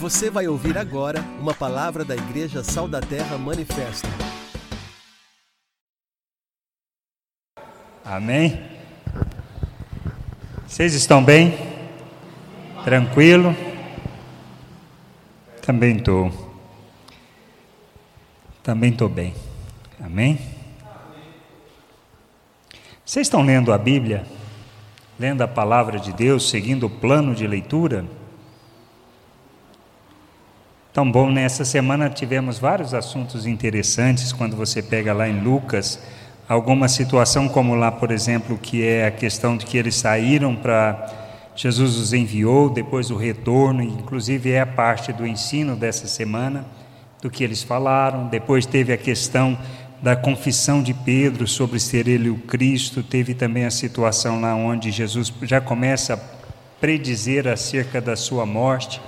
Você vai ouvir agora uma palavra da Igreja Sal da Terra Manifesto. Amém? Vocês estão bem? Tranquilo? Também estou. Também estou bem. Amém? Vocês estão lendo a Bíblia? Lendo a palavra de Deus, seguindo o plano de leitura? Tão bom, nessa semana tivemos vários assuntos interessantes quando você pega lá em Lucas, alguma situação como lá, por exemplo, que é a questão de que eles saíram para Jesus os enviou, depois o retorno, inclusive é a parte do ensino dessa semana, do que eles falaram. Depois teve a questão da confissão de Pedro sobre ser ele o Cristo, teve também a situação lá onde Jesus já começa a predizer acerca da sua morte,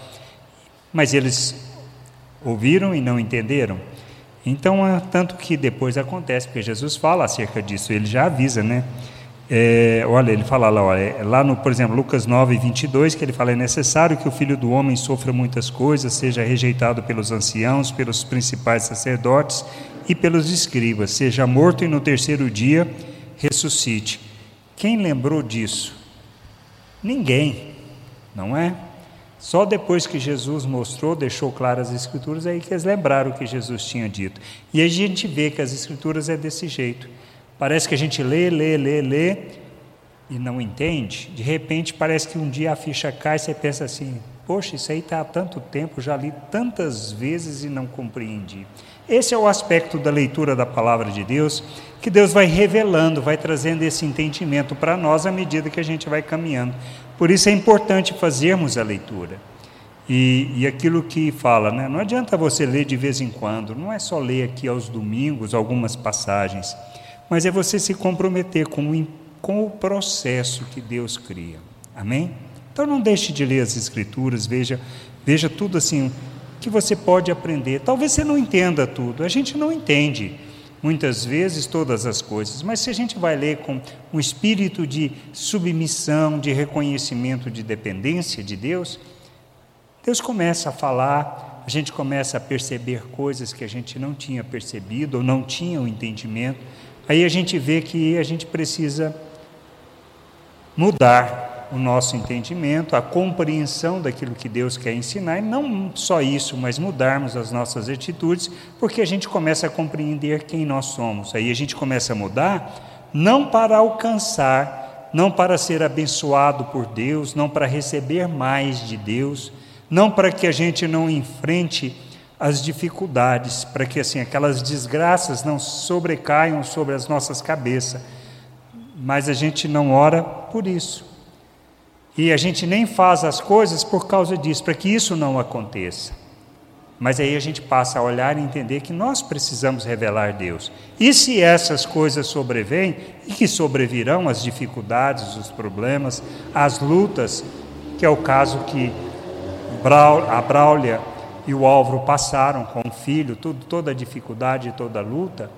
mas eles ouviram e não entenderam. Então, é tanto que depois acontece, porque Jesus fala acerca disso, ele já avisa, né? É, olha, ele fala lá, olha, é, lá no, por exemplo, Lucas 9, 22, que ele fala: é necessário que o filho do homem sofra muitas coisas, seja rejeitado pelos anciãos, pelos principais sacerdotes e pelos escribas, seja morto e no terceiro dia ressuscite. Quem lembrou disso? Ninguém, não é? Só depois que Jesus mostrou, deixou claras as Escrituras, aí que eles lembraram o que Jesus tinha dito. E a gente vê que as Escrituras é desse jeito. Parece que a gente lê, lê, lê, lê e não entende. De repente parece que um dia a ficha cai e você pensa assim: poxa, isso aí está há tanto tempo, já li tantas vezes e não compreendi. Esse é o aspecto da leitura da palavra de Deus, que Deus vai revelando, vai trazendo esse entendimento para nós à medida que a gente vai caminhando. Por isso é importante fazermos a leitura. E, e aquilo que fala, né? não adianta você ler de vez em quando, não é só ler aqui aos domingos algumas passagens, mas é você se comprometer com o, com o processo que Deus cria. Amém? Então não deixe de ler as Escrituras, veja, veja tudo assim que você pode aprender. Talvez você não entenda tudo, a gente não entende muitas vezes todas as coisas, mas se a gente vai ler com um espírito de submissão, de reconhecimento de dependência de Deus, Deus começa a falar, a gente começa a perceber coisas que a gente não tinha percebido ou não tinha o entendimento. Aí a gente vê que a gente precisa mudar o nosso entendimento, a compreensão daquilo que Deus quer ensinar, e não só isso, mas mudarmos as nossas atitudes, porque a gente começa a compreender quem nós somos. Aí a gente começa a mudar, não para alcançar, não para ser abençoado por Deus, não para receber mais de Deus, não para que a gente não enfrente as dificuldades, para que assim aquelas desgraças não sobrecaiam sobre as nossas cabeças. Mas a gente não ora por isso. E a gente nem faz as coisas por causa disso, para que isso não aconteça. Mas aí a gente passa a olhar e entender que nós precisamos revelar Deus. E se essas coisas sobrevêm, e que sobrevirão as dificuldades, os problemas, as lutas, que é o caso que a Braulia e o Álvaro passaram com o filho, tudo, toda a dificuldade, toda a luta,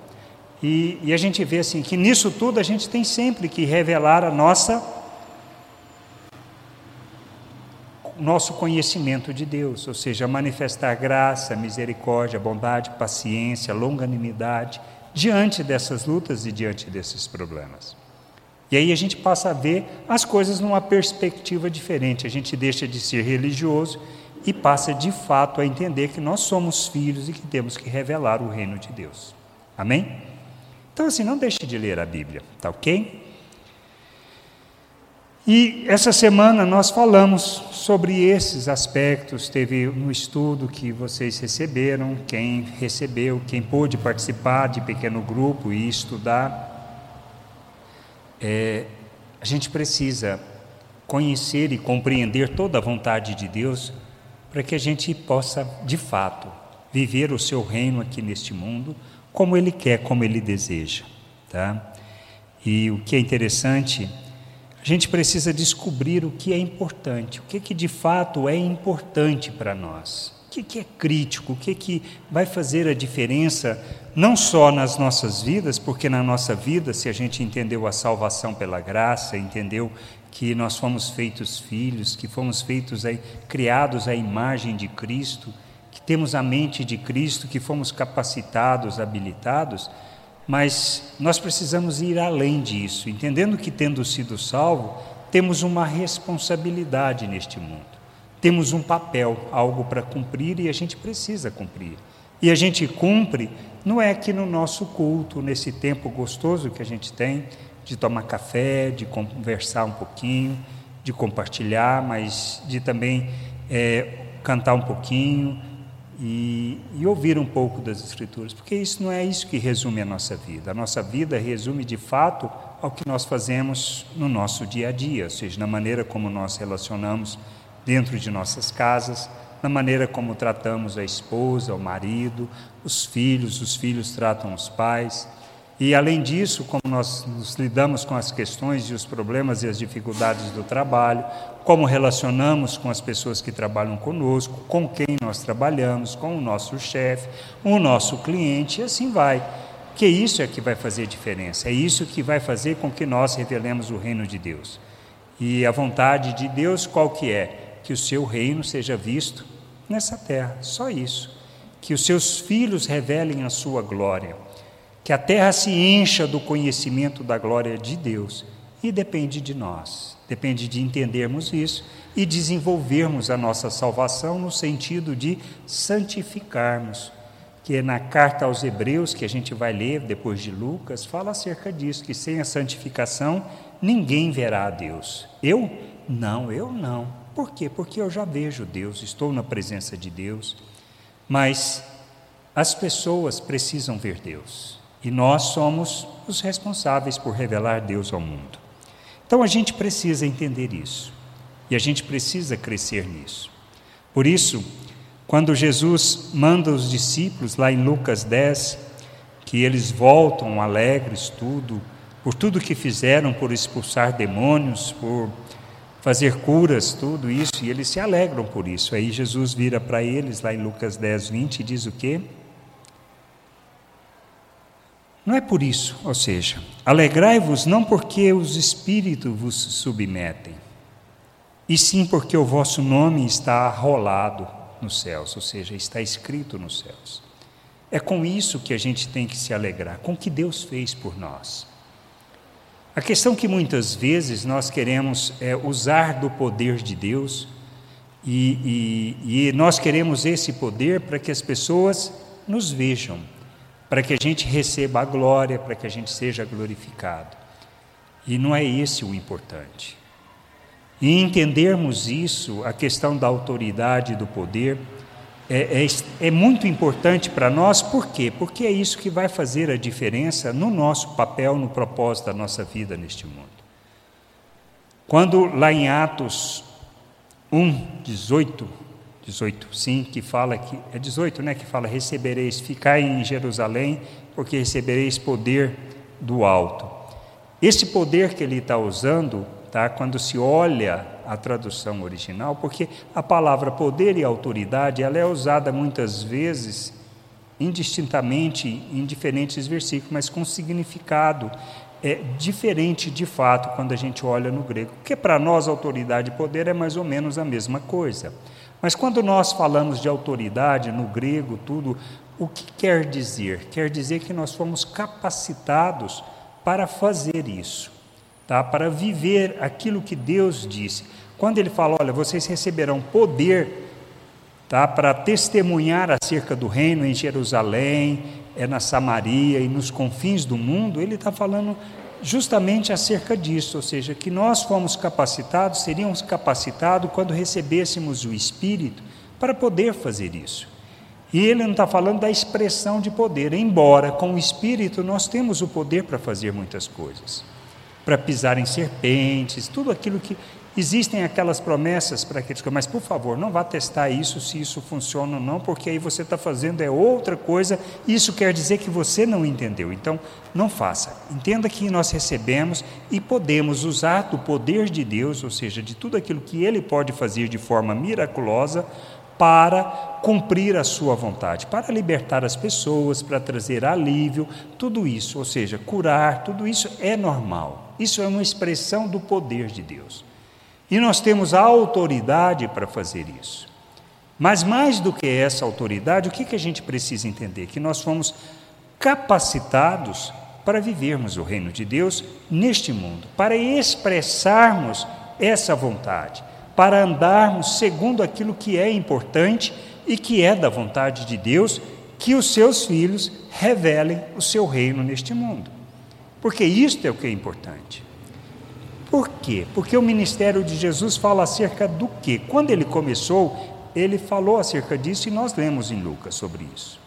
e, e a gente vê assim que nisso tudo a gente tem sempre que revelar a nossa nosso conhecimento de Deus, ou seja, manifestar graça, misericórdia, bondade, paciência, longanimidade diante dessas lutas e diante desses problemas. E aí a gente passa a ver as coisas numa perspectiva diferente, a gente deixa de ser religioso e passa de fato a entender que nós somos filhos e que temos que revelar o reino de Deus. Amém? Então, assim, não deixe de ler a Bíblia, tá ok? E essa semana nós falamos sobre esses aspectos. Teve um estudo que vocês receberam, quem recebeu, quem pôde participar de pequeno grupo e estudar. É, a gente precisa conhecer e compreender toda a vontade de Deus para que a gente possa, de fato, viver o seu reino aqui neste mundo como Ele quer, como Ele deseja. Tá? E o que é interessante a gente precisa descobrir o que é importante, o que, que de fato é importante para nós, o que, que é crítico, o que, que vai fazer a diferença, não só nas nossas vidas, porque na nossa vida, se a gente entendeu a salvação pela graça, entendeu que nós fomos feitos filhos, que fomos feitos aí, criados à imagem de Cristo, que temos a mente de Cristo, que fomos capacitados, habilitados, mas nós precisamos ir além disso, entendendo que tendo sido salvo, temos uma responsabilidade neste mundo. Temos um papel, algo para cumprir e a gente precisa cumprir. E a gente cumpre, não é aqui no nosso culto, nesse tempo gostoso que a gente tem, de tomar café, de conversar um pouquinho, de compartilhar, mas de também é, cantar um pouquinho e, e, ouvir um pouco das Escrituras, porque isso não é isso que resume a nossa vida. A nossa vida resume de fato ao que nós fazemos no nosso dia a dia, ou seja, na maneira como nós relacionamos dentro de nossas casas, na maneira como tratamos a esposa, o marido, os filhos, os filhos tratam os pais. E além disso, como nós nos lidamos com as questões e os problemas e as dificuldades do trabalho, como relacionamos com as pessoas que trabalham conosco, com quem nós trabalhamos, com o nosso chefe, o nosso cliente, e assim vai. Que isso é que vai fazer diferença, é isso que vai fazer com que nós revelemos o reino de Deus. E a vontade de Deus qual que é? Que o seu reino seja visto nessa terra, só isso. Que os seus filhos revelem a sua glória que a terra se encha do conhecimento da glória de Deus. E depende de nós, depende de entendermos isso e desenvolvermos a nossa salvação no sentido de santificarmos. Que é na carta aos Hebreus, que a gente vai ler depois de Lucas, fala acerca disso, que sem a santificação ninguém verá a Deus. Eu? Não, eu não. Por quê? Porque eu já vejo Deus, estou na presença de Deus. Mas as pessoas precisam ver Deus. E nós somos os responsáveis por revelar Deus ao mundo. Então a gente precisa entender isso. E a gente precisa crescer nisso. Por isso, quando Jesus manda os discípulos, lá em Lucas 10, que eles voltam alegres, tudo, por tudo que fizeram, por expulsar demônios, por fazer curas, tudo isso, e eles se alegram por isso. Aí Jesus vira para eles, lá em Lucas 10, 20, e diz o quê? Não é por isso, ou seja, alegrai-vos não porque os espíritos vos submetem, e sim porque o vosso nome está arrolado nos céus, ou seja, está escrito nos céus. É com isso que a gente tem que se alegrar, com o que Deus fez por nós. A questão que muitas vezes nós queremos é usar do poder de Deus e, e, e nós queremos esse poder para que as pessoas nos vejam para que a gente receba a glória, para que a gente seja glorificado. E não é esse o importante. E entendermos isso, a questão da autoridade e do poder, é, é, é muito importante para nós, por quê? Porque é isso que vai fazer a diferença no nosso papel, no propósito da nossa vida neste mundo. Quando lá em Atos 1, 18, 18, sim, que fala que é 18, né, que fala recebereis, ficai em Jerusalém, porque recebereis poder do alto. Esse poder que ele está usando, tá, quando se olha a tradução original, porque a palavra poder e autoridade, ela é usada muitas vezes indistintamente em diferentes versículos, mas com significado é diferente de fato quando a gente olha no grego, porque para nós autoridade e poder é mais ou menos a mesma coisa. Mas quando nós falamos de autoridade no grego, tudo, o que quer dizer? Quer dizer que nós fomos capacitados para fazer isso, tá? para viver aquilo que Deus disse. Quando ele fala, olha, vocês receberão poder tá? para testemunhar acerca do reino em Jerusalém, é na Samaria e nos confins do mundo, ele está falando justamente acerca disso, ou seja, que nós fomos capacitados, seríamos capacitados quando recebêssemos o Espírito para poder fazer isso. E ele não está falando da expressão de poder, embora com o Espírito nós temos o poder para fazer muitas coisas, para pisar em serpentes, tudo aquilo que Existem aquelas promessas para aqueles que, mas por favor, não vá testar isso se isso funciona ou não, porque aí você está fazendo é outra coisa, isso quer dizer que você não entendeu. Então, não faça. Entenda que nós recebemos e podemos usar do poder de Deus, ou seja, de tudo aquilo que Ele pode fazer de forma miraculosa, para cumprir a sua vontade, para libertar as pessoas, para trazer alívio, tudo isso, ou seja, curar, tudo isso é normal. Isso é uma expressão do poder de Deus. E nós temos a autoridade para fazer isso. Mas mais do que essa autoridade, o que, que a gente precisa entender? Que nós fomos capacitados para vivermos o reino de Deus neste mundo, para expressarmos essa vontade, para andarmos segundo aquilo que é importante e que é da vontade de Deus, que os seus filhos revelem o seu reino neste mundo. Porque isto é o que é importante. Por quê? Porque o ministério de Jesus fala acerca do quê? Quando ele começou, ele falou acerca disso e nós lemos em Lucas sobre isso.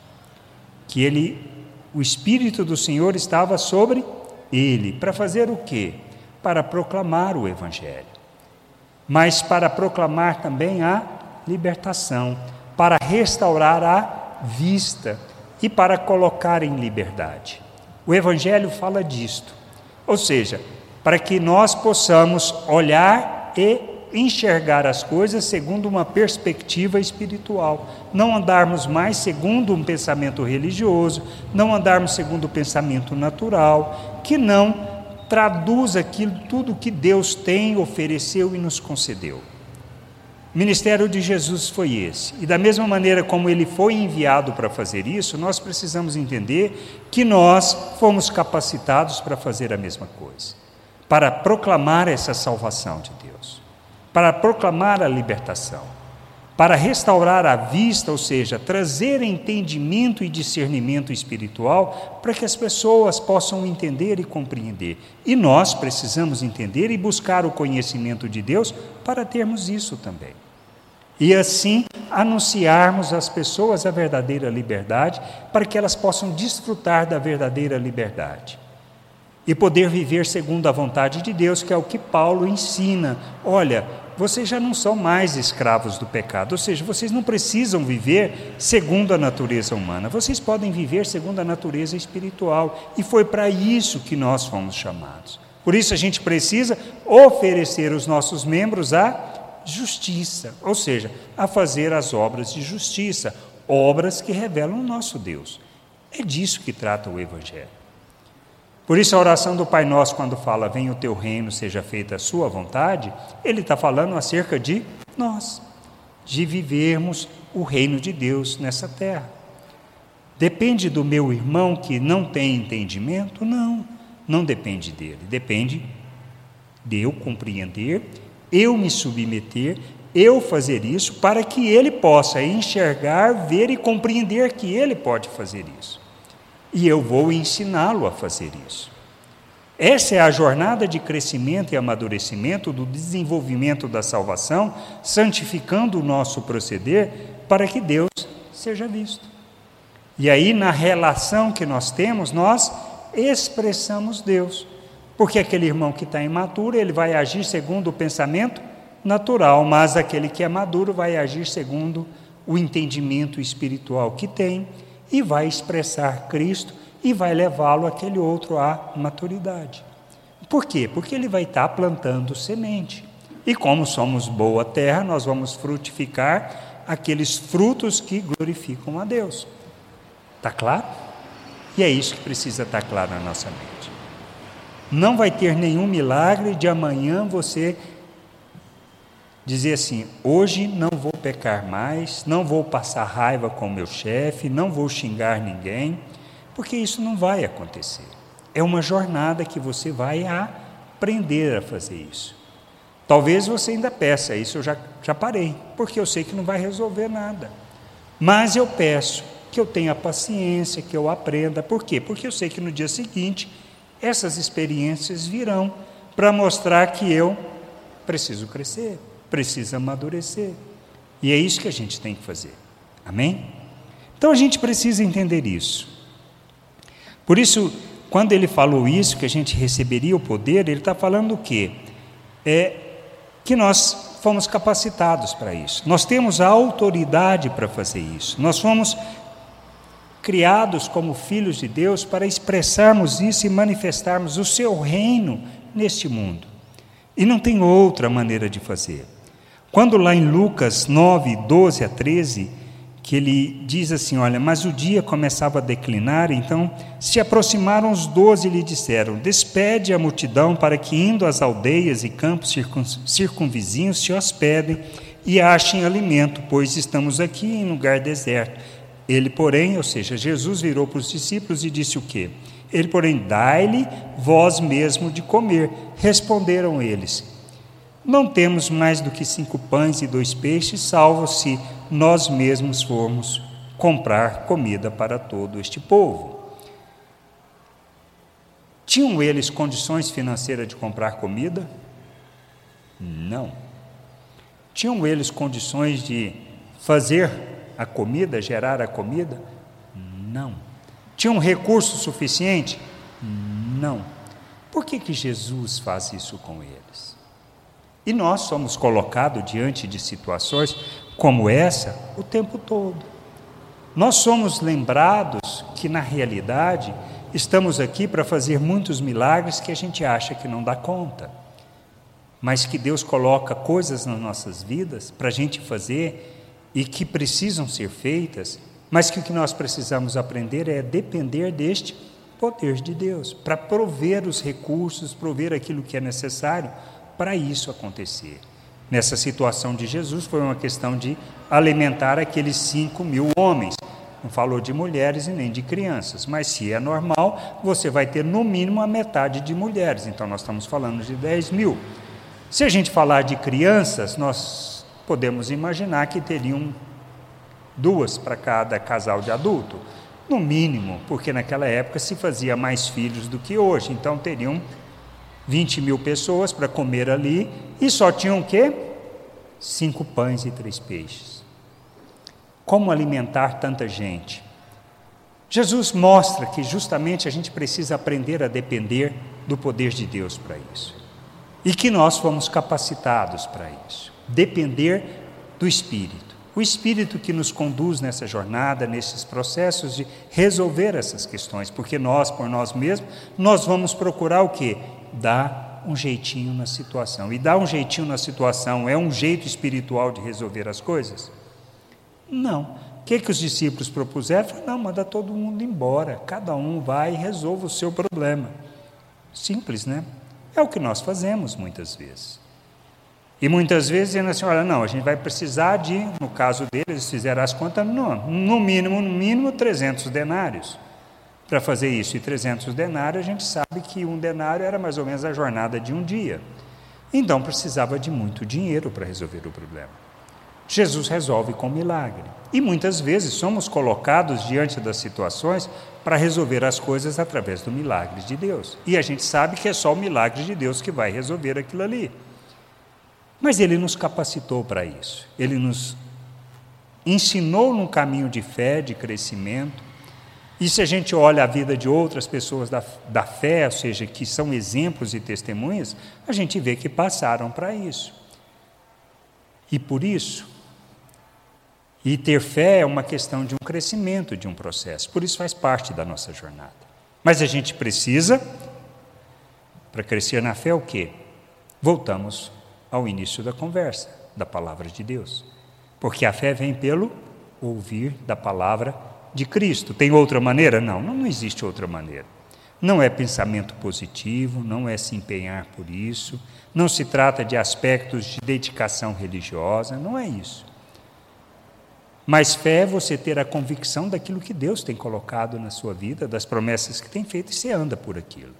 Que ele, o Espírito do Senhor estava sobre ele, para fazer o quê? Para proclamar o Evangelho, mas para proclamar também a libertação, para restaurar a vista e para colocar em liberdade. O Evangelho fala disto, ou seja, para que nós possamos olhar e enxergar as coisas segundo uma perspectiva espiritual, não andarmos mais segundo um pensamento religioso, não andarmos segundo o pensamento natural, que não traduz aquilo tudo que Deus tem, ofereceu e nos concedeu. O ministério de Jesus foi esse. E da mesma maneira como ele foi enviado para fazer isso, nós precisamos entender que nós fomos capacitados para fazer a mesma coisa para proclamar essa salvação de Deus, para proclamar a libertação, para restaurar a vista, ou seja, trazer entendimento e discernimento espiritual para que as pessoas possam entender e compreender. E nós precisamos entender e buscar o conhecimento de Deus para termos isso também. E assim anunciarmos às pessoas a verdadeira liberdade, para que elas possam desfrutar da verdadeira liberdade e poder viver segundo a vontade de Deus, que é o que Paulo ensina. Olha, vocês já não são mais escravos do pecado, ou seja, vocês não precisam viver segundo a natureza humana, vocês podem viver segundo a natureza espiritual, e foi para isso que nós fomos chamados. Por isso a gente precisa oferecer os nossos membros à justiça, ou seja, a fazer as obras de justiça, obras que revelam o nosso Deus. É disso que trata o Evangelho. Por isso, a oração do Pai Nosso, quando fala, venha o teu reino, seja feita a sua vontade, ele está falando acerca de nós, de vivermos o reino de Deus nessa terra. Depende do meu irmão que não tem entendimento? Não, não depende dele. Depende de eu compreender, eu me submeter, eu fazer isso, para que ele possa enxergar, ver e compreender que ele pode fazer isso e eu vou ensiná-lo a fazer isso. Essa é a jornada de crescimento e amadurecimento do desenvolvimento da salvação, santificando o nosso proceder para que Deus seja visto. E aí, na relação que nós temos, nós expressamos Deus. Porque aquele irmão que está imaturo, ele vai agir segundo o pensamento natural, mas aquele que é maduro vai agir segundo o entendimento espiritual que tem e vai expressar Cristo e vai levá-lo aquele outro à maturidade. Por quê? Porque ele vai estar plantando semente. E como somos boa terra, nós vamos frutificar aqueles frutos que glorificam a Deus. Está claro? E é isso que precisa estar claro na nossa mente. Não vai ter nenhum milagre de amanhã você dizer assim: hoje não vou pecar mais, não vou passar raiva com meu chefe, não vou xingar ninguém, porque isso não vai acontecer. É uma jornada que você vai aprender a fazer isso. Talvez você ainda peça isso, eu já, já parei, porque eu sei que não vai resolver nada. Mas eu peço que eu tenha paciência, que eu aprenda. Por quê? Porque eu sei que no dia seguinte essas experiências virão para mostrar que eu preciso crescer precisa amadurecer. E é isso que a gente tem que fazer. Amém? Então a gente precisa entender isso. Por isso, quando ele falou isso, que a gente receberia o poder, ele está falando o quê? É que nós fomos capacitados para isso. Nós temos a autoridade para fazer isso. Nós fomos criados como filhos de Deus para expressarmos isso e manifestarmos o seu reino neste mundo. E não tem outra maneira de fazer. Quando lá em Lucas 9, 12 a 13, que ele diz assim: Olha, mas o dia começava a declinar, então se aproximaram os doze e lhe disseram: Despede a multidão para que, indo às aldeias e campos circunvizinhos, se hospedem e achem alimento, pois estamos aqui em lugar deserto. Ele, porém, ou seja, Jesus virou para os discípulos e disse o quê? Ele, porém, dai-lhe vós mesmo de comer. Responderam eles: Não temos mais do que cinco pães e dois peixes, salvo se nós mesmos formos comprar comida para todo este povo. Tinham eles condições financeiras de comprar comida? Não. Tinham eles condições de fazer a comida, gerar a comida? Não. Tinham recurso suficiente? Não. Por que, que Jesus faz isso com eles? E nós somos colocados diante de situações como essa o tempo todo. Nós somos lembrados que, na realidade, estamos aqui para fazer muitos milagres que a gente acha que não dá conta, mas que Deus coloca coisas nas nossas vidas para a gente fazer e que precisam ser feitas, mas que o que nós precisamos aprender é depender deste poder de Deus, para prover os recursos, prover aquilo que é necessário para isso acontecer. Nessa situação de Jesus, foi uma questão de alimentar aqueles cinco mil homens. Não falou de mulheres e nem de crianças, mas se é normal, você vai ter no mínimo a metade de mulheres, então nós estamos falando de 10 mil. Se a gente falar de crianças, nós podemos imaginar que teriam duas para cada casal de adulto, no mínimo, porque naquela época se fazia mais filhos do que hoje, então teriam 20 mil pessoas para comer ali e só tinham o quê? Cinco pães e três peixes. Como alimentar tanta gente? Jesus mostra que justamente a gente precisa aprender a depender do poder de Deus para isso. E que nós fomos capacitados para isso. Depender do Espírito. O Espírito que nos conduz nessa jornada, nesses processos de resolver essas questões, porque nós, por nós mesmos, nós vamos procurar o que? Dá um jeitinho na situação. E dar um jeitinho na situação é um jeito espiritual de resolver as coisas? Não. O que, que os discípulos propuseram? Falaram, não, manda todo mundo embora, cada um vai e resolva o seu problema. Simples, né? É o que nós fazemos muitas vezes. E muitas vezes dizendo assim, olha, não, a gente vai precisar de, no caso deles, eles fizeram as contas, não, no mínimo, no mínimo 300 denários para fazer isso. E 300 denários, a gente sabe que um denário era mais ou menos a jornada de um dia. Então precisava de muito dinheiro para resolver o problema. Jesus resolve com milagre. E muitas vezes somos colocados diante das situações para resolver as coisas através do milagre de Deus. E a gente sabe que é só o milagre de Deus que vai resolver aquilo ali. Mas ele nos capacitou para isso. Ele nos ensinou num caminho de fé, de crescimento, e se a gente olha a vida de outras pessoas da, da fé, ou seja, que são exemplos e testemunhas, a gente vê que passaram para isso. E por isso, e ter fé é uma questão de um crescimento, de um processo, por isso faz parte da nossa jornada. Mas a gente precisa, para crescer na fé, o quê? Voltamos ao início da conversa, da palavra de Deus. Porque a fé vem pelo ouvir da palavra de Cristo. Tem outra maneira? Não, não existe outra maneira. Não é pensamento positivo, não é se empenhar por isso, não se trata de aspectos de dedicação religiosa, não é isso. Mas fé é você ter a convicção daquilo que Deus tem colocado na sua vida, das promessas que tem feito, e você anda por aquilo.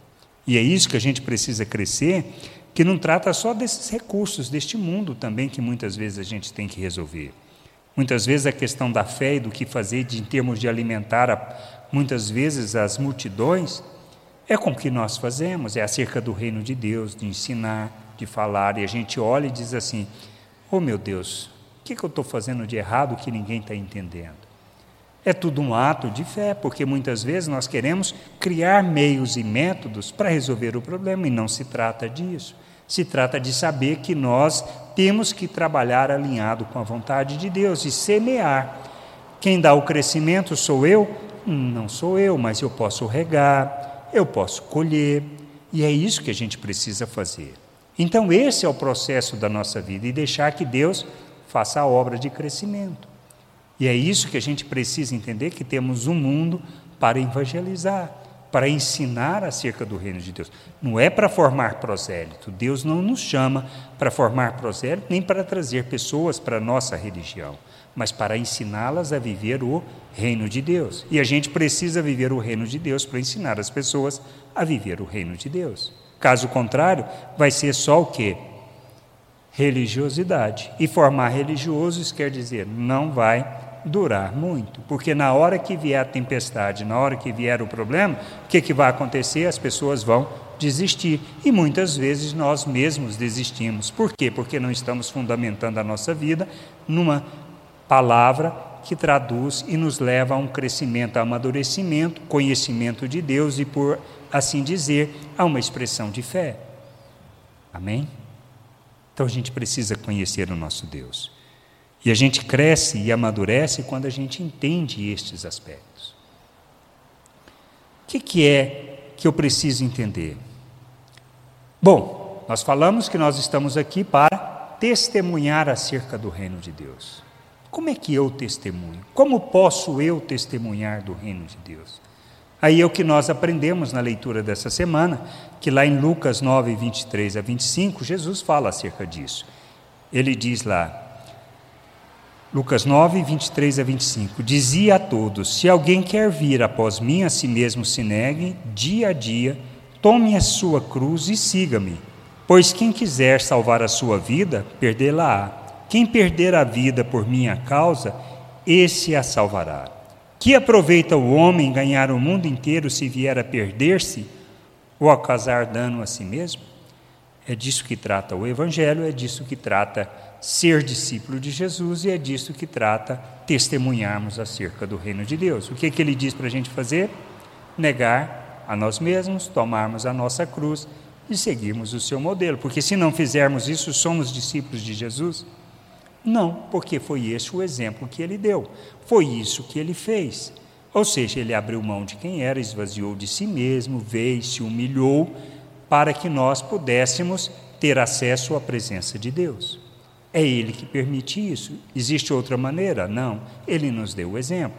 E é isso que a gente precisa crescer, que não trata só desses recursos deste mundo também que muitas vezes a gente tem que resolver. Muitas vezes a questão da fé e do que fazer de, em termos de alimentar, muitas vezes as multidões, é com o que nós fazemos, é acerca do reino de Deus, de ensinar, de falar, e a gente olha e diz assim: Oh meu Deus, o que, que eu estou fazendo de errado que ninguém está entendendo? É tudo um ato de fé, porque muitas vezes nós queremos criar meios e métodos para resolver o problema, e não se trata disso. Se trata de saber que nós temos que trabalhar alinhado com a vontade de Deus e semear. Quem dá o crescimento sou eu? Não sou eu, mas eu posso regar, eu posso colher, e é isso que a gente precisa fazer. Então, esse é o processo da nossa vida e deixar que Deus faça a obra de crescimento. E é isso que a gente precisa entender: que temos um mundo para evangelizar, para ensinar acerca do reino de Deus. Não é para formar prosélito. Deus não nos chama para formar prosélito, nem para trazer pessoas para a nossa religião, mas para ensiná-las a viver o reino de Deus. E a gente precisa viver o reino de Deus para ensinar as pessoas a viver o reino de Deus. Caso contrário, vai ser só o quê? Religiosidade. E formar religiosos quer dizer não vai durar muito, porque na hora que vier a tempestade, na hora que vier o problema, o que, que vai acontecer? As pessoas vão desistir. E muitas vezes nós mesmos desistimos. Por quê? Porque não estamos fundamentando a nossa vida numa palavra que traduz e nos leva a um crescimento, a amadurecimento, conhecimento de Deus e, por assim dizer, a uma expressão de fé. Amém? Então a gente precisa conhecer o nosso Deus. E a gente cresce e amadurece quando a gente entende estes aspectos. O que, que é que eu preciso entender? Bom, nós falamos que nós estamos aqui para testemunhar acerca do reino de Deus. Como é que eu testemunho? Como posso eu testemunhar do reino de Deus? Aí é o que nós aprendemos na leitura dessa semana, que lá em Lucas 9, 23 a 25, Jesus fala acerca disso. Ele diz lá, Lucas 9, 23 a 25: Dizia a todos: Se alguém quer vir após mim, a si mesmo se negue, dia a dia, tome a sua cruz e siga-me. Pois quem quiser salvar a sua vida, perdê-la-á. Quem perder a vida por minha causa, esse a salvará. Que aproveita o homem ganhar o mundo inteiro se vier a perder-se ou a causar dano a si mesmo? É disso que trata o Evangelho, é disso que trata ser discípulo de Jesus e é disso que trata testemunharmos acerca do reino de Deus. O que, é que ele diz para a gente fazer? Negar a nós mesmos, tomarmos a nossa cruz e seguirmos o seu modelo. Porque se não fizermos isso, somos discípulos de Jesus? Não, porque foi esse o exemplo que ele deu, foi isso que ele fez. Ou seja, ele abriu mão de quem era, esvaziou de si mesmo, veio, se humilhou, para que nós pudéssemos ter acesso à presença de Deus. É Ele que permite isso. Existe outra maneira? Não. Ele nos deu o exemplo.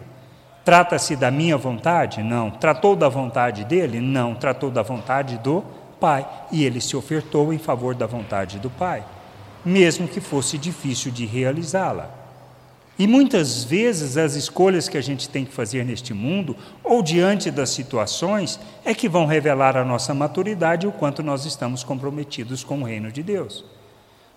Trata-se da minha vontade? Não. Tratou da vontade dele? Não. Tratou da vontade do Pai. E ele se ofertou em favor da vontade do Pai, mesmo que fosse difícil de realizá-la. E muitas vezes as escolhas que a gente tem que fazer neste mundo, ou diante das situações, é que vão revelar a nossa maturidade e o quanto nós estamos comprometidos com o reino de Deus.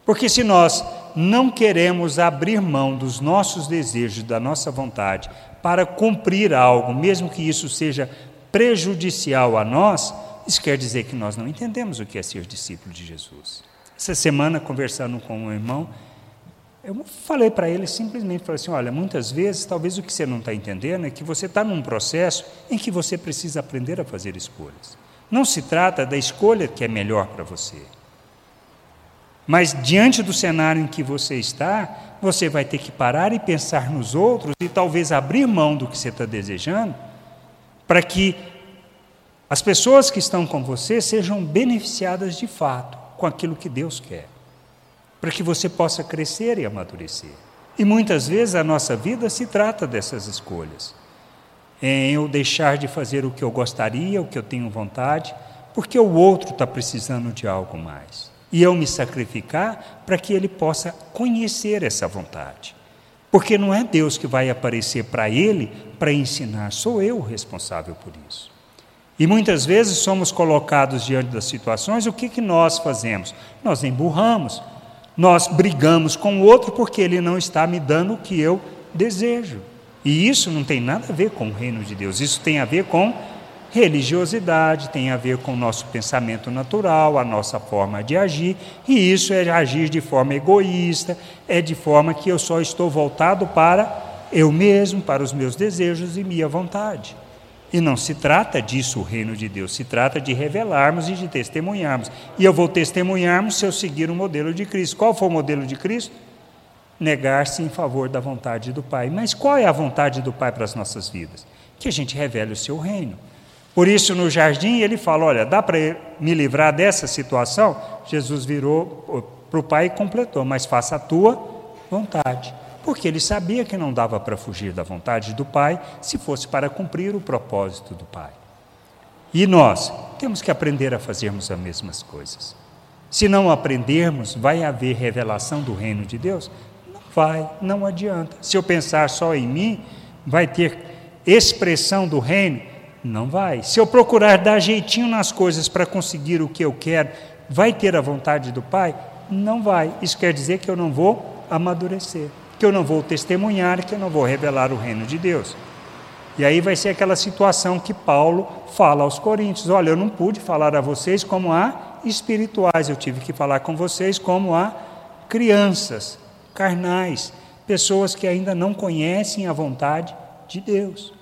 Porque se nós não queremos abrir mão dos nossos desejos, da nossa vontade, para cumprir algo, mesmo que isso seja prejudicial a nós, isso quer dizer que nós não entendemos o que é ser discípulo de Jesus. Essa semana, conversando com um irmão, eu falei para ele simplesmente, falei assim, olha, muitas vezes, talvez o que você não está entendendo é que você está num processo em que você precisa aprender a fazer escolhas. Não se trata da escolha que é melhor para você. Mas diante do cenário em que você está, você vai ter que parar e pensar nos outros e talvez abrir mão do que você está desejando, para que as pessoas que estão com você sejam beneficiadas de fato com aquilo que Deus quer, para que você possa crescer e amadurecer. E muitas vezes a nossa vida se trata dessas escolhas, em eu deixar de fazer o que eu gostaria, o que eu tenho vontade, porque o outro está precisando de algo mais e eu me sacrificar para que ele possa conhecer essa vontade. Porque não é Deus que vai aparecer para ele para ensinar, sou eu o responsável por isso. E muitas vezes somos colocados diante das situações, o que, que nós fazemos? Nós emburramos, nós brigamos com o outro porque ele não está me dando o que eu desejo. E isso não tem nada a ver com o reino de Deus, isso tem a ver com Religiosidade tem a ver com o nosso pensamento natural, a nossa forma de agir, e isso é agir de forma egoísta, é de forma que eu só estou voltado para eu mesmo, para os meus desejos e minha vontade. E não se trata disso o reino de Deus, se trata de revelarmos e de testemunharmos. E eu vou testemunharmos se eu seguir o modelo de Cristo. Qual foi o modelo de Cristo? Negar-se em favor da vontade do Pai. Mas qual é a vontade do Pai para as nossas vidas? Que a gente revele o seu reino. Por isso, no jardim, ele fala: Olha, dá para me livrar dessa situação? Jesus virou para o pai e completou: Mas faça a tua vontade. Porque ele sabia que não dava para fugir da vontade do Pai se fosse para cumprir o propósito do Pai. E nós temos que aprender a fazermos as mesmas coisas. Se não aprendermos, vai haver revelação do reino de Deus? Não vai, não adianta. Se eu pensar só em mim, vai ter expressão do reino? Não vai. Se eu procurar dar jeitinho nas coisas para conseguir o que eu quero, vai ter a vontade do Pai? Não vai. Isso quer dizer que eu não vou amadurecer, que eu não vou testemunhar, que eu não vou revelar o reino de Deus. E aí vai ser aquela situação que Paulo fala aos Coríntios: olha, eu não pude falar a vocês como a espirituais, eu tive que falar com vocês como a crianças, carnais, pessoas que ainda não conhecem a vontade de Deus.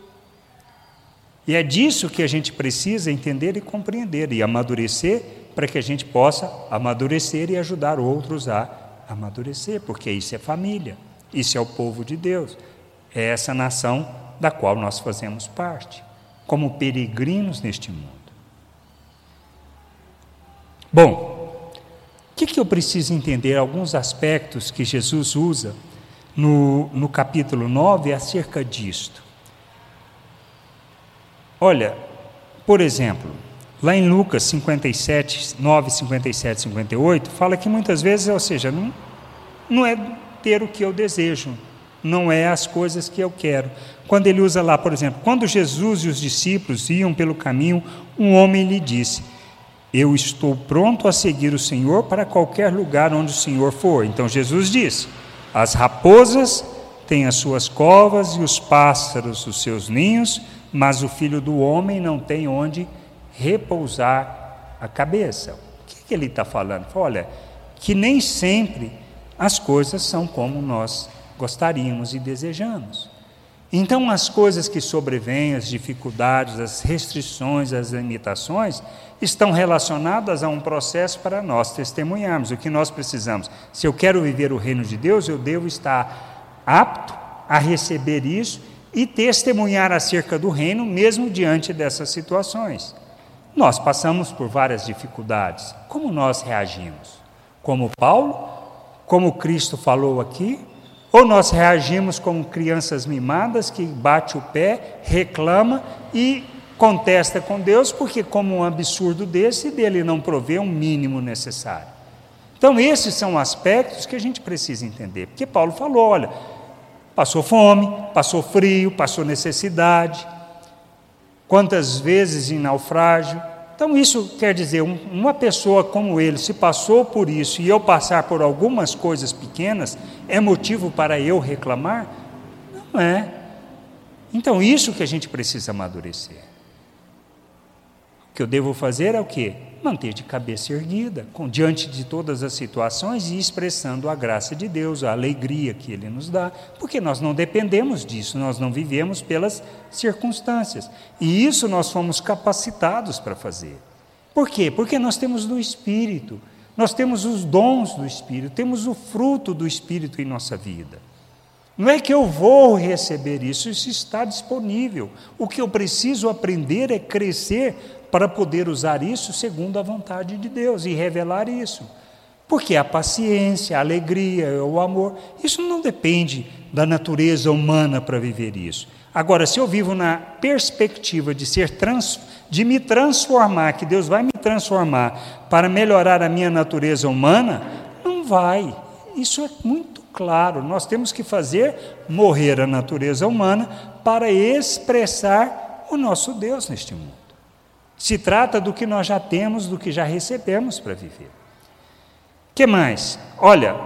E é disso que a gente precisa entender e compreender e amadurecer para que a gente possa amadurecer e ajudar outros a amadurecer, porque isso é família, isso é o povo de Deus, é essa nação da qual nós fazemos parte, como peregrinos neste mundo. Bom, o que, que eu preciso entender? Alguns aspectos que Jesus usa no, no capítulo 9 acerca disto. Olha, por exemplo, lá em Lucas 57, 9, 57, 58, fala que muitas vezes, ou seja, não, não é ter o que eu desejo, não é as coisas que eu quero. Quando ele usa lá, por exemplo, quando Jesus e os discípulos iam pelo caminho, um homem lhe disse: Eu estou pronto a seguir o Senhor para qualquer lugar onde o Senhor for. Então Jesus disse: As raposas têm as suas covas e os pássaros os seus ninhos, mas o filho do homem não tem onde repousar a cabeça. O que, que ele está falando? Olha, que nem sempre as coisas são como nós gostaríamos e desejamos. Então, as coisas que sobrevêm, as dificuldades, as restrições, as limitações, estão relacionadas a um processo para nós testemunharmos. O que nós precisamos? Se eu quero viver o reino de Deus, eu devo estar apto a receber isso e testemunhar acerca do reino, mesmo diante dessas situações. Nós passamos por várias dificuldades. Como nós reagimos? Como Paulo? Como Cristo falou aqui? Ou nós reagimos como crianças mimadas que bate o pé, reclama e contesta com Deus, porque como um absurdo desse, dele não provê um mínimo necessário. Então, esses são aspectos que a gente precisa entender, porque Paulo falou: olha, passou fome, passou frio, passou necessidade, quantas vezes em naufrágio, então, isso quer dizer, uma pessoa como ele, se passou por isso e eu passar por algumas coisas pequenas, é motivo para eu reclamar? Não é. Então, isso que a gente precisa amadurecer. O que eu devo fazer é o quê? Manter de cabeça erguida, com, diante de todas as situações e expressando a graça de Deus, a alegria que Ele nos dá, porque nós não dependemos disso, nós não vivemos pelas circunstâncias. E isso nós fomos capacitados para fazer. Por quê? Porque nós temos do Espírito, nós temos os dons do Espírito, temos o fruto do Espírito em nossa vida. Não é que eu vou receber isso, isso está disponível. O que eu preciso aprender é crescer para poder usar isso segundo a vontade de Deus e revelar isso. Porque a paciência, a alegria, o amor, isso não depende da natureza humana para viver isso. Agora, se eu vivo na perspectiva de ser trans, de me transformar, que Deus vai me transformar para melhorar a minha natureza humana, não vai. Isso é muito claro. Nós temos que fazer morrer a natureza humana para expressar o nosso Deus neste mundo. Se trata do que nós já temos, do que já recebemos para viver. que mais? Olha,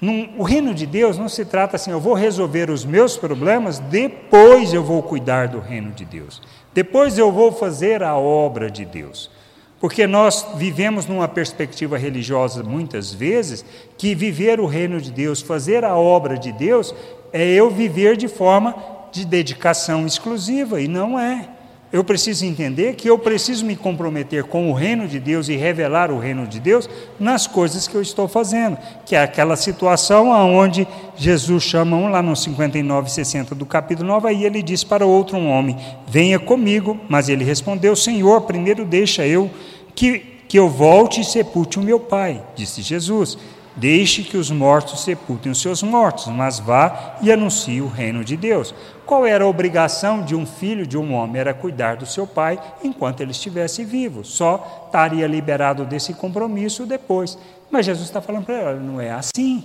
num, o reino de Deus não se trata assim, eu vou resolver os meus problemas, depois eu vou cuidar do reino de Deus. Depois eu vou fazer a obra de Deus. Porque nós vivemos numa perspectiva religiosa muitas vezes que viver o reino de Deus, fazer a obra de Deus, é eu viver de forma de dedicação exclusiva, e não é. Eu preciso entender que eu preciso me comprometer com o reino de Deus e revelar o reino de Deus nas coisas que eu estou fazendo, que é aquela situação aonde Jesus chama um lá no 59, 60 do capítulo 9, aí ele diz para outro um homem: Venha comigo. Mas ele respondeu: Senhor, primeiro deixa eu que, que eu volte e sepulte o meu pai. Disse Jesus: Deixe que os mortos sepultem os seus mortos, mas vá e anuncie o reino de Deus. Qual era a obrigação de um filho de um homem? Era cuidar do seu pai enquanto ele estivesse vivo. Só estaria liberado desse compromisso depois. Mas Jesus está falando para ele: não é assim.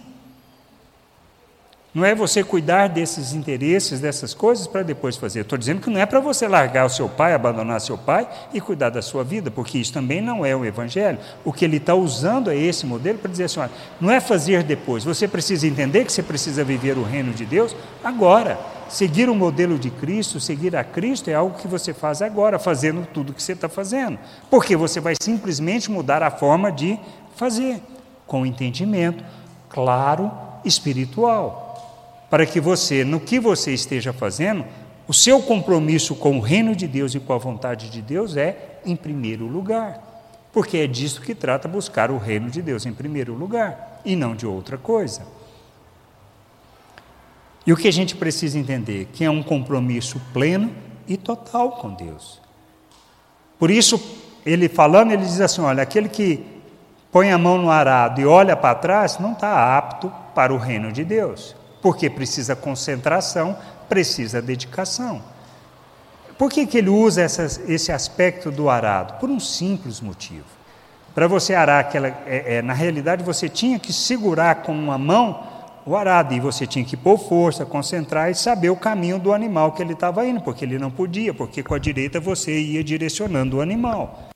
Não é você cuidar desses interesses, dessas coisas, para depois fazer. Estou dizendo que não é para você largar o seu pai, abandonar seu pai e cuidar da sua vida, porque isso também não é o Evangelho. O que ele está usando é esse modelo para dizer assim: olha, não é fazer depois. Você precisa entender que você precisa viver o reino de Deus agora. Seguir o modelo de Cristo, seguir a Cristo é algo que você faz agora, fazendo tudo o que você está fazendo. Porque você vai simplesmente mudar a forma de fazer, com entendimento claro, espiritual para que você, no que você esteja fazendo, o seu compromisso com o reino de Deus e com a vontade de Deus é em primeiro lugar. Porque é disso que trata buscar o reino de Deus em primeiro lugar e não de outra coisa. E o que a gente precisa entender? Que é um compromisso pleno e total com Deus. Por isso, ele falando, ele diz assim: olha, aquele que põe a mão no arado e olha para trás não está apto para o reino de Deus porque precisa concentração, precisa dedicação. Por que, que ele usa esse aspecto do arado? Por um simples motivo. Para você arar aquela. É, é, na realidade, você tinha que segurar com uma mão o arado, e você tinha que pôr força, concentrar e saber o caminho do animal que ele estava indo, porque ele não podia, porque com a direita você ia direcionando o animal.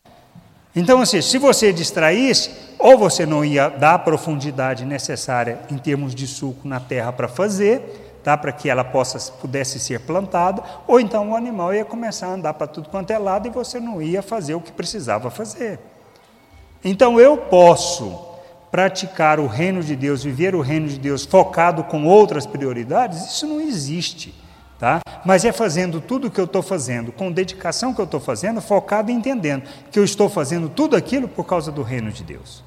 Então, assim, se você distraísse, ou você não ia dar a profundidade necessária em termos de suco na terra para fazer, tá? para que ela possa, pudesse ser plantada, ou então o animal ia começar a andar para tudo quanto é lado e você não ia fazer o que precisava fazer. Então eu posso praticar o reino de Deus, viver o reino de Deus focado com outras prioridades, isso não existe. Tá? Mas é fazendo tudo o que eu estou fazendo, com dedicação que eu estou fazendo, focado e entendendo que eu estou fazendo tudo aquilo por causa do reino de Deus.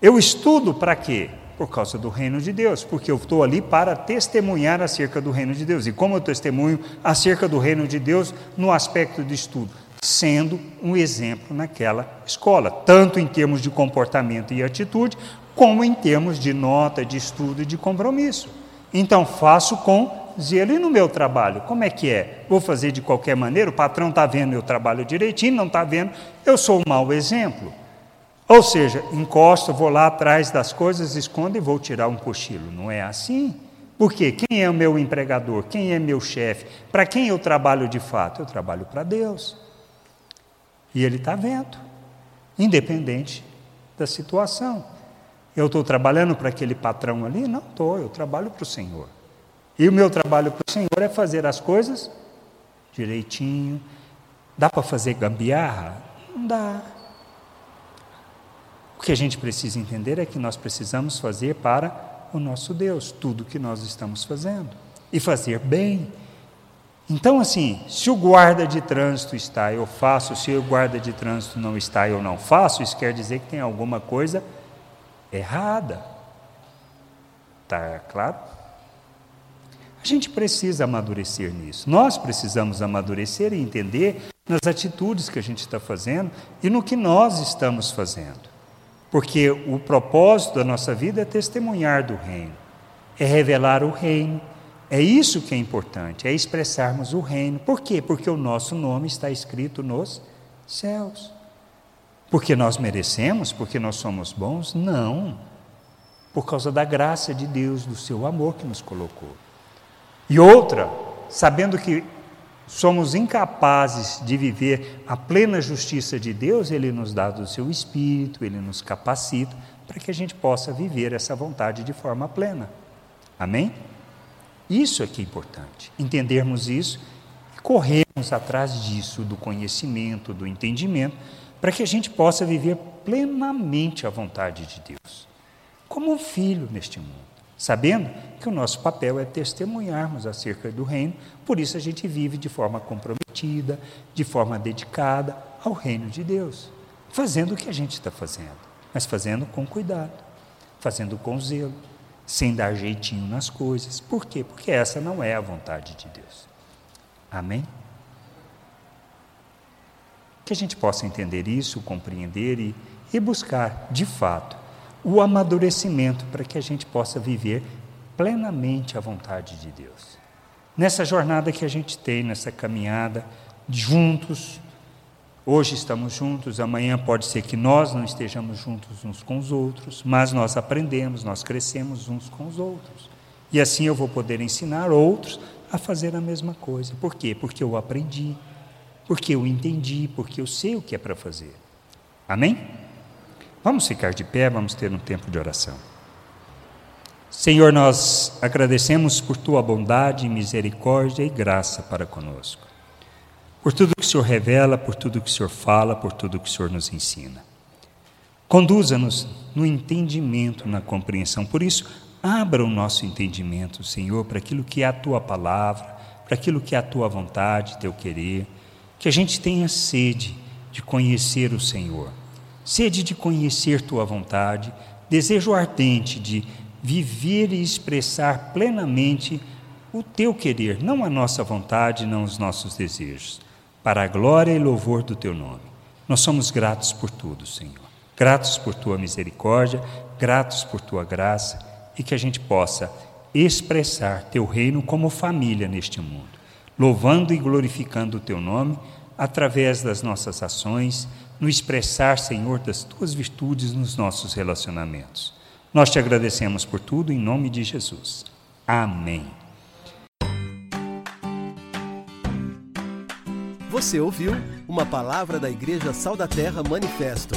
Eu estudo para quê? Por causa do reino de Deus, porque eu estou ali para testemunhar acerca do reino de Deus. E como eu testemunho acerca do reino de Deus no aspecto de estudo? Sendo um exemplo naquela escola, tanto em termos de comportamento e atitude, como em termos de nota, de estudo e de compromisso. Então, faço com zelo. E no meu trabalho, como é que é? Vou fazer de qualquer maneira? O patrão está vendo meu trabalho direitinho, não está vendo? Eu sou um mau exemplo. Ou seja, encosto, vou lá atrás das coisas, escondo e vou tirar um cochilo. Não é assim. Por quê? Quem é o meu empregador? Quem é meu chefe? Para quem eu trabalho de fato? Eu trabalho para Deus. E Ele está vendo, independente da situação. Eu estou trabalhando para aquele patrão ali? Não estou, eu trabalho para o Senhor. E o meu trabalho para o Senhor é fazer as coisas direitinho. Dá para fazer gambiarra? Não dá. O que a gente precisa entender é que nós precisamos fazer para o nosso Deus tudo o que nós estamos fazendo e fazer bem. Então, assim, se o guarda de trânsito está, eu faço, se o guarda de trânsito não está, eu não faço, isso quer dizer que tem alguma coisa errada. Está claro? A gente precisa amadurecer nisso. Nós precisamos amadurecer e entender nas atitudes que a gente está fazendo e no que nós estamos fazendo. Porque o propósito da nossa vida é testemunhar do reino, é revelar o reino. É isso que é importante, é expressarmos o reino. Por quê? Porque o nosso nome está escrito nos céus. Porque nós merecemos, porque nós somos bons? Não. Por causa da graça de Deus, do seu amor que nos colocou. E outra, sabendo que somos incapazes de viver a plena justiça de Deus, Ele nos dá do seu Espírito, Ele nos capacita para que a gente possa viver essa vontade de forma plena. Amém? Isso é que é importante, entendermos isso e corrermos atrás disso, do conhecimento, do entendimento, para que a gente possa viver plenamente a vontade de Deus, como um filho neste mundo sabendo que o nosso papel é testemunharmos acerca do reino, por isso a gente vive de forma comprometida, de forma dedicada ao reino de Deus, fazendo o que a gente está fazendo, mas fazendo com cuidado, fazendo com zelo, sem dar jeitinho nas coisas. Por quê? Porque essa não é a vontade de Deus. Amém? Que a gente possa entender isso, compreender e, e buscar, de fato, o amadurecimento para que a gente possa viver plenamente a vontade de Deus. Nessa jornada que a gente tem, nessa caminhada, juntos, hoje estamos juntos, amanhã pode ser que nós não estejamos juntos uns com os outros, mas nós aprendemos, nós crescemos uns com os outros. E assim eu vou poder ensinar outros a fazer a mesma coisa. Por quê? Porque eu aprendi, porque eu entendi, porque eu sei o que é para fazer. Amém? Vamos ficar de pé, vamos ter um tempo de oração. Senhor, nós agradecemos por tua bondade, misericórdia e graça para conosco. Por tudo que o Senhor revela, por tudo que o Senhor fala, por tudo que o Senhor nos ensina. Conduza-nos no entendimento, na compreensão. Por isso, abra o nosso entendimento, Senhor, para aquilo que é a tua palavra, para aquilo que é a tua vontade, teu querer. Que a gente tenha sede de conhecer o Senhor, sede de conhecer tua vontade, desejo ardente de viver e expressar plenamente o teu querer, não a nossa vontade, não os nossos desejos, para a glória e louvor do teu nome. Nós somos gratos por tudo, Senhor. Gratos por tua misericórdia, gratos por tua graça e que a gente possa expressar teu reino como família neste mundo, louvando e glorificando o teu nome através das nossas ações, no expressar, Senhor, das tuas virtudes nos nossos relacionamentos. Nós te agradecemos por tudo em nome de Jesus. Amém. Você ouviu uma palavra da Igreja Sal da Terra Manifesto